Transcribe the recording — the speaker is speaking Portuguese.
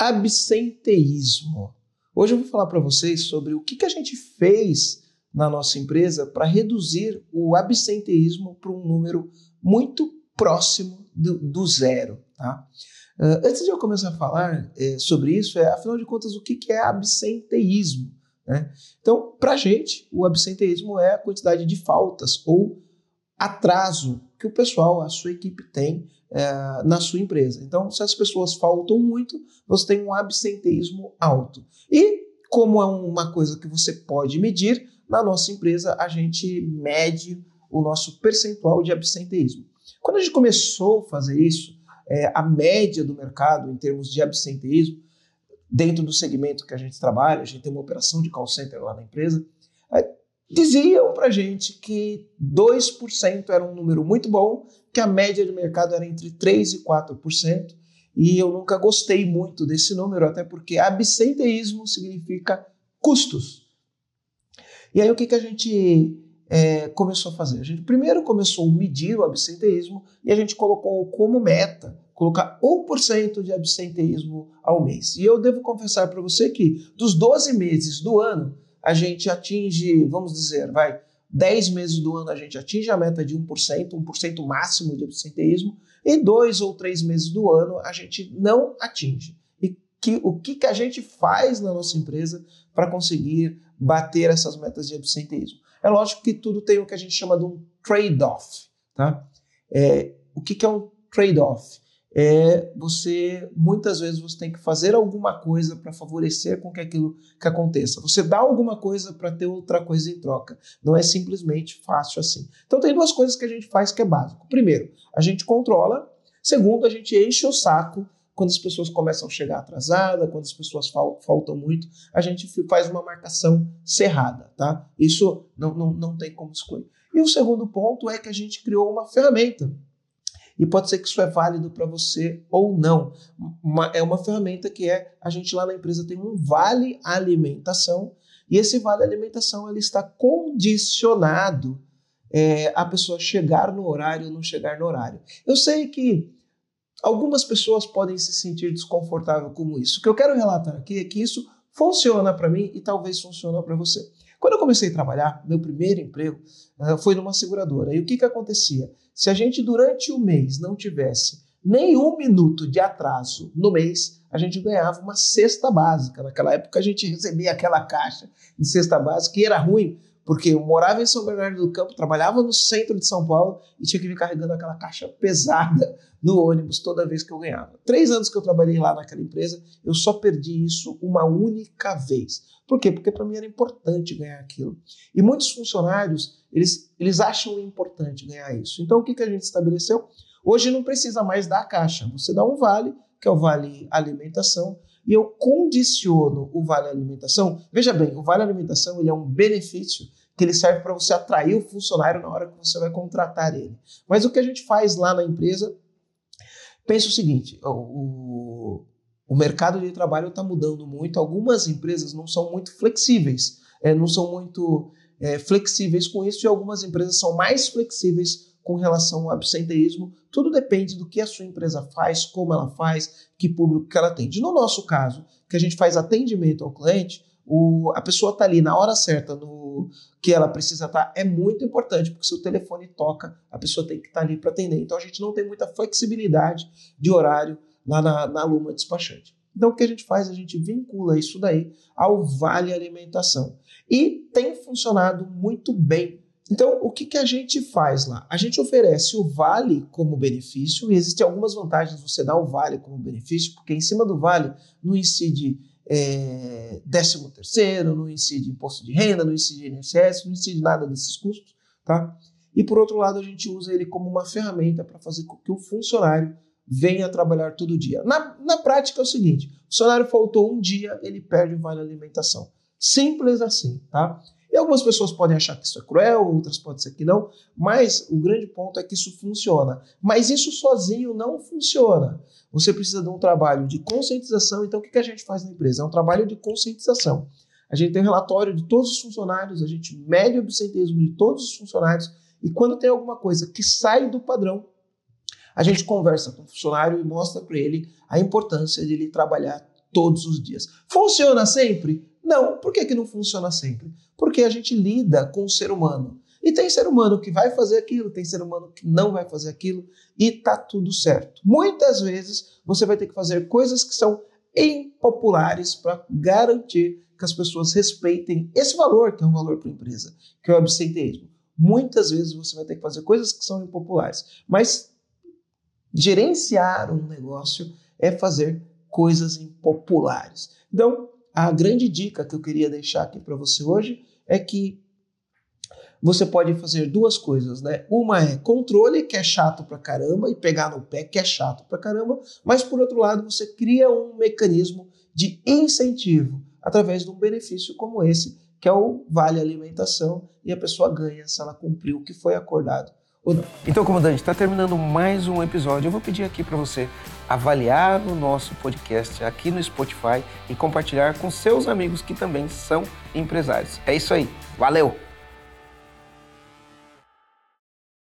absenteísmo. Hoje eu vou falar para vocês sobre o que, que a gente fez na nossa empresa para reduzir o absenteísmo para um número muito próximo do, do zero. Tá? Uh, antes de eu começar a falar é, sobre isso, é, afinal de contas, o que, que é absenteísmo? Né? Então, para a gente, o absenteísmo é a quantidade de faltas ou atraso que o pessoal, a sua equipe tem é, na sua empresa. Então, se as pessoas faltam muito, você tem um absenteísmo alto. E, como é uma coisa que você pode medir, na nossa empresa a gente mede o nosso percentual de absenteísmo. Quando a gente começou a fazer isso, é, a média do mercado em termos de absenteísmo, dentro do segmento que a gente trabalha, a gente tem uma operação de call center lá na empresa, diziam para gente que 2% era um número muito bom, que a média do mercado era entre 3% e 4%, e eu nunca gostei muito desse número, até porque absenteísmo significa custos. E aí o que, que a gente é, começou a fazer? A gente primeiro começou a medir o absenteísmo e a gente colocou como meta colocar 1% de absenteísmo ao mês. E eu devo confessar para você que dos 12 meses do ano, a gente atinge, vamos dizer, vai, 10 meses do ano a gente atinge a meta de 1%, 1% máximo de absenteísmo, e dois ou três meses do ano a gente não atinge. E que, o que, que a gente faz na nossa empresa para conseguir bater essas metas de absenteísmo? É lógico que tudo tem o que a gente chama de um trade-off. Tá? É, o que, que é um trade-off? É você muitas vezes você tem que fazer alguma coisa para favorecer com que aquilo que aconteça. Você dá alguma coisa para ter outra coisa em troca. Não é simplesmente fácil assim. Então tem duas coisas que a gente faz que é básico. Primeiro, a gente controla. Segundo, a gente enche o saco quando as pessoas começam a chegar atrasada, quando as pessoas fal faltam muito, a gente faz uma marcação cerrada, tá? Isso não, não, não tem como escolher. E o segundo ponto é que a gente criou uma ferramenta e pode ser que isso é válido para você ou não. Uma, é uma ferramenta que é, a gente lá na empresa tem um vale alimentação, e esse vale alimentação ele está condicionado é, a pessoa chegar no horário ou não chegar no horário. Eu sei que algumas pessoas podem se sentir desconfortáveis com isso. O que eu quero relatar aqui é que isso funciona para mim e talvez funcione para você. Quando eu comecei a trabalhar, meu primeiro emprego uh, foi numa seguradora. E o que, que acontecia? Se a gente durante o mês não tivesse nem um minuto de atraso no mês, a gente ganhava uma cesta básica. Naquela época a gente recebia aquela caixa de cesta básica e era ruim, porque eu morava em São Bernardo do Campo, trabalhava no centro de São Paulo e tinha que vir carregando aquela caixa pesada no ônibus toda vez que eu ganhava. Três anos que eu trabalhei lá naquela empresa, eu só perdi isso uma única vez. Por quê? Porque para mim era importante ganhar aquilo. E muitos funcionários, eles, eles acham importante ganhar isso. Então o que, que a gente estabeleceu? Hoje não precisa mais dar a caixa. Você dá um vale, que é o vale alimentação, e eu condiciono o vale alimentação. Veja bem, o vale alimentação ele é um benefício que ele serve para você atrair o funcionário na hora que você vai contratar ele. Mas o que a gente faz lá na empresa, pensa o seguinte: o, o mercado de trabalho está mudando muito. Algumas empresas não são muito flexíveis, é, não são muito é, flexíveis com isso, e algumas empresas são mais flexíveis com relação ao absenteísmo. Tudo depende do que a sua empresa faz, como ela faz, que público que ela atende. No nosso caso, que a gente faz atendimento ao cliente, o, a pessoa está ali na hora certa, no que ela precisa estar, tá, é muito importante, porque se o telefone toca, a pessoa tem que estar tá ali para atender. Então a gente não tem muita flexibilidade de horário lá na, na Luma Despachante. Então o que a gente faz? A gente vincula isso daí ao Vale Alimentação. E tem funcionado muito bem. Então, o que, que a gente faz lá? A gente oferece o vale como benefício, e existem algumas vantagens você dar o vale como benefício, porque em cima do vale não incide é, 13 terceiro, não incide imposto de renda, não incide INSS, não incide nada desses custos, tá? E por outro lado, a gente usa ele como uma ferramenta para fazer com que o funcionário venha trabalhar todo dia. Na, na prática é o seguinte: o funcionário faltou um dia, ele perde o vale alimentação. Simples assim, tá? E algumas pessoas podem achar que isso é cruel, outras podem ser que não, mas o grande ponto é que isso funciona. Mas isso sozinho não funciona. Você precisa de um trabalho de conscientização. Então, o que a gente faz na empresa? É um trabalho de conscientização. A gente tem um relatório de todos os funcionários, a gente mede o absenteísmo de todos os funcionários, e quando tem alguma coisa que sai do padrão, a gente conversa com o funcionário e mostra para ele a importância de ele trabalhar todos os dias. Funciona sempre? Não. Por que, que não funciona sempre? Porque a gente lida com o ser humano. E tem ser humano que vai fazer aquilo, tem ser humano que não vai fazer aquilo, e tá tudo certo. Muitas vezes você vai ter que fazer coisas que são impopulares para garantir que as pessoas respeitem esse valor, que é um valor para a empresa, que é o absenteísmo. Muitas vezes você vai ter que fazer coisas que são impopulares, mas gerenciar um negócio é fazer coisas impopulares. Então, a grande dica que eu queria deixar aqui para você hoje é que você pode fazer duas coisas, né? Uma é controle, que é chato pra caramba, e pegar no pé, que é chato pra caramba, mas por outro lado, você cria um mecanismo de incentivo através de um benefício como esse, que é o vale alimentação, e a pessoa ganha se ela cumpriu o que foi acordado ou não. Então, comandante, está terminando mais um episódio. Eu vou pedir aqui para você avaliar o nosso podcast aqui no Spotify e compartilhar com seus amigos que também são empresários. É isso aí. Valeu!